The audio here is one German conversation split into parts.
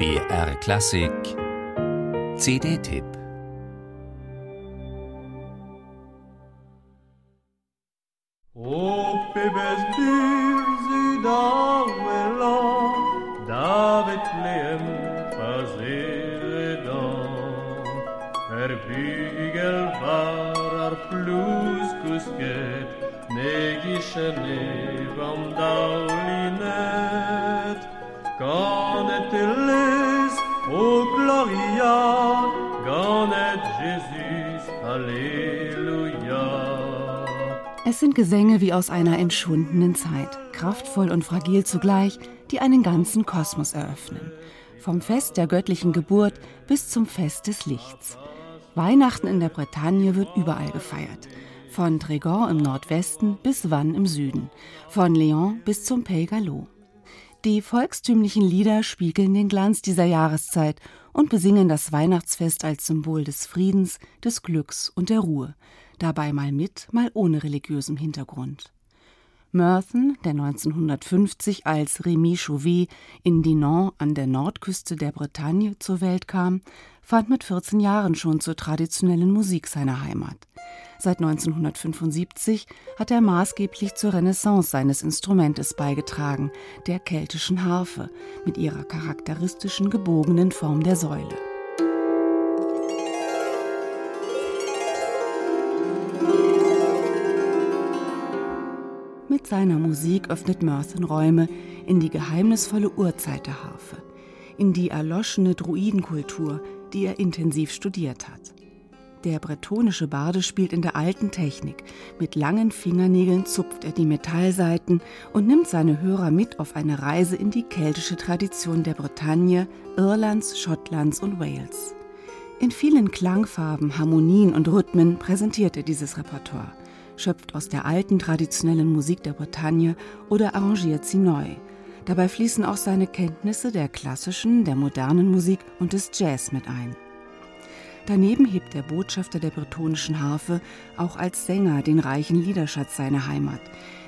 BR Klassik. CD-Tipp Au pebes bir zidawela David Lehm fazeredan Er bygel varar plus kusket Negishene vam daulinet Ganet les o gloria Ganet Jesus Halleluja Es sind Gesänge wie aus einer entschwundenen Zeit, kraftvoll und fragil zugleich, die einen ganzen Kosmos eröffnen. Vom Fest der göttlichen Geburt bis zum Fest des Lichts. Weihnachten in der Bretagne wird überall gefeiert. Von Trégon im Nordwesten bis Vannes im Süden. Von Lyon bis zum Pays. Die volkstümlichen Lieder spiegeln den Glanz dieser Jahreszeit und besingen das Weihnachtsfest als Symbol des Friedens, des Glücks und der Ruhe, dabei mal mit, mal ohne religiösem Hintergrund. Merton, der 1950 als Rémi Chauvet in Dinan an der Nordküste der Bretagne zur Welt kam, fand mit 14 Jahren schon zur traditionellen Musik seiner Heimat. Seit 1975 hat er maßgeblich zur Renaissance seines Instrumentes beigetragen, der keltischen Harfe, mit ihrer charakteristischen gebogenen Form der Säule. Mit seiner Musik öffnet Merton Räume in die geheimnisvolle Urzeit der Harfe, in die erloschene Druidenkultur, die er intensiv studiert hat. Der bretonische Barde spielt in der alten Technik. Mit langen Fingernägeln zupft er die Metallsaiten und nimmt seine Hörer mit auf eine Reise in die keltische Tradition der Bretagne, Irlands, Schottlands und Wales. In vielen Klangfarben, Harmonien und Rhythmen präsentiert er dieses Repertoire, schöpft aus der alten traditionellen Musik der Bretagne oder arrangiert sie neu. Dabei fließen auch seine Kenntnisse der klassischen, der modernen Musik und des Jazz mit ein. Daneben hebt der Botschafter der bretonischen Harfe auch als Sänger den reichen Liederschatz seiner Heimat,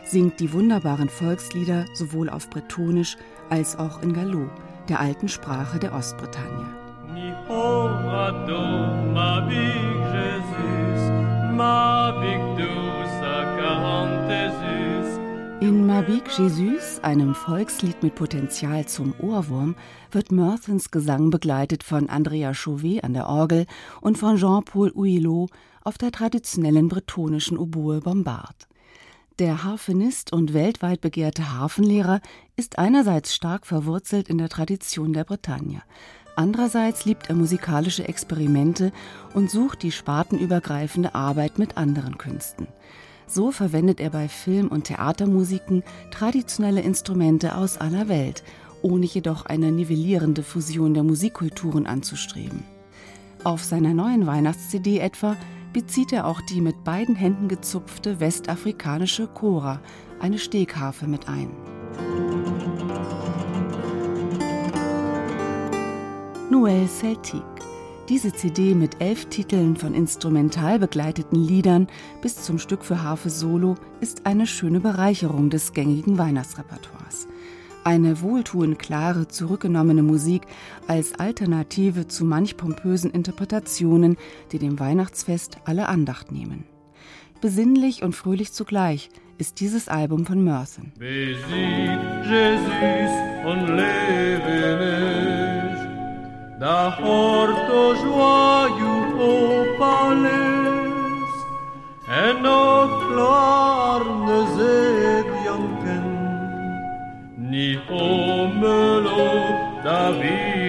singt die wunderbaren Volkslieder sowohl auf Bretonisch als auch in Gallo, der alten Sprache der Ostbretagne. Mabik Jesus, einem Volkslied mit Potenzial zum Ohrwurm, wird Merthens Gesang begleitet von Andrea Chauvet an der Orgel und von Jean-Paul Huilot auf der traditionellen bretonischen Oboe Bombard. Der Harfenist und weltweit begehrte Harfenlehrer ist einerseits stark verwurzelt in der Tradition der Bretagne. Andererseits liebt er musikalische Experimente und sucht die spartenübergreifende Arbeit mit anderen Künsten. So verwendet er bei Film- und Theatermusiken traditionelle Instrumente aus aller Welt, ohne jedoch eine nivellierende Fusion der Musikkulturen anzustreben. Auf seiner neuen Weihnachts-CD etwa bezieht er auch die mit beiden Händen gezupfte westafrikanische Kora, eine Stegharfe, mit ein. Noël Celtique diese CD mit elf Titeln von instrumental begleiteten Liedern bis zum Stück für Harfe Solo ist eine schöne Bereicherung des gängigen Weihnachtsrepertoires. Eine wohltuend klare, zurückgenommene Musik als Alternative zu manch pompösen Interpretationen, die dem Weihnachtsfest alle Andacht nehmen. Besinnlich und fröhlich zugleich ist dieses Album von Merton. Bésit Jesus on levenes l'arne zedianken, ni omelo David.